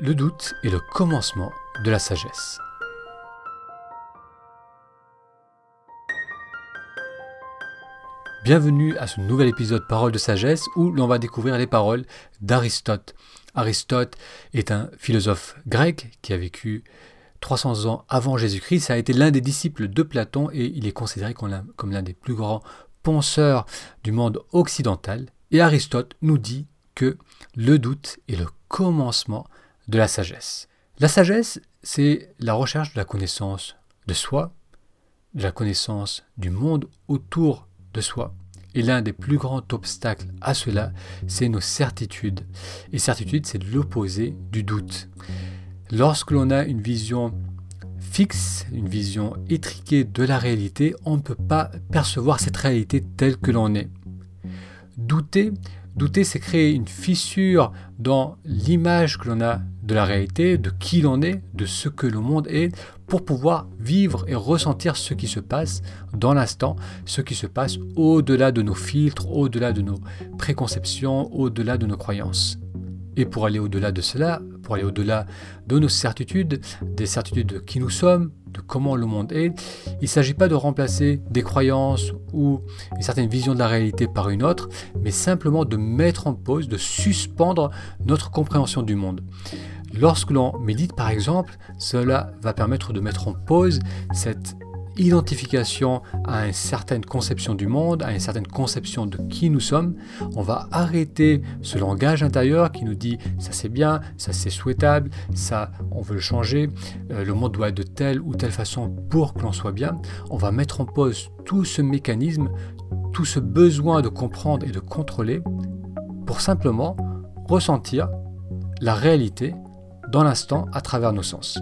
Le doute est le commencement de la sagesse. Bienvenue à ce nouvel épisode Paroles de sagesse où l'on va découvrir les paroles d'Aristote. Aristote est un philosophe grec qui a vécu 300 ans avant Jésus-Christ. A été l'un des disciples de Platon et il est considéré comme l'un des plus grands penseurs du monde occidental. Et Aristote nous dit que le doute est le commencement de la sagesse. La sagesse, c'est la recherche de la connaissance de soi, de la connaissance du monde autour de soi. Et l'un des plus grands obstacles à cela, c'est nos certitudes. Et certitude, c'est l'opposé du doute. Lorsque l'on a une vision fixe, une vision étriquée de la réalité, on ne peut pas percevoir cette réalité telle que l'on est. Douter, douter, c'est créer une fissure dans l'image que l'on a de la réalité, de qui l'on est, de ce que le monde est, pour pouvoir vivre et ressentir ce qui se passe dans l'instant, ce qui se passe au-delà de nos filtres, au-delà de nos préconceptions, au-delà de nos croyances. Et pour aller au-delà de cela, pour aller au-delà de nos certitudes, des certitudes de qui nous sommes, de comment le monde est, il ne s'agit pas de remplacer des croyances ou une certaine vision de la réalité par une autre, mais simplement de mettre en pause, de suspendre notre compréhension du monde. Lorsque l'on médite par exemple, cela va permettre de mettre en pause cette identification à une certaine conception du monde, à une certaine conception de qui nous sommes. On va arrêter ce langage intérieur qui nous dit ça c'est bien, ça c'est souhaitable, ça on veut le changer, euh, le monde doit être de telle ou telle façon pour que l'on soit bien. On va mettre en pause tout ce mécanisme, tout ce besoin de comprendre et de contrôler pour simplement ressentir la réalité dans l'instant à travers nos sens.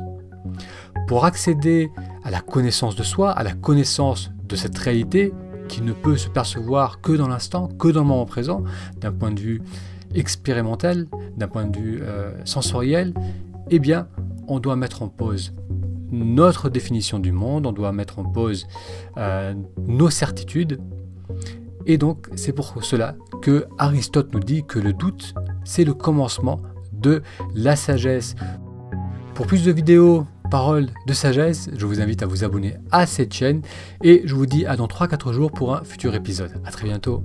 Pour accéder à la connaissance de soi, à la connaissance de cette réalité qui ne peut se percevoir que dans l'instant, que dans le moment présent, d'un point de vue expérimental, d'un point de vue euh, sensoriel, eh bien, on doit mettre en pause notre définition du monde, on doit mettre en pause euh, nos certitudes. Et donc, c'est pour cela que Aristote nous dit que le doute, c'est le commencement la sagesse. Pour plus de vidéos, paroles de sagesse, je vous invite à vous abonner à cette chaîne et je vous dis à dans 3-4 jours pour un futur épisode. A très bientôt.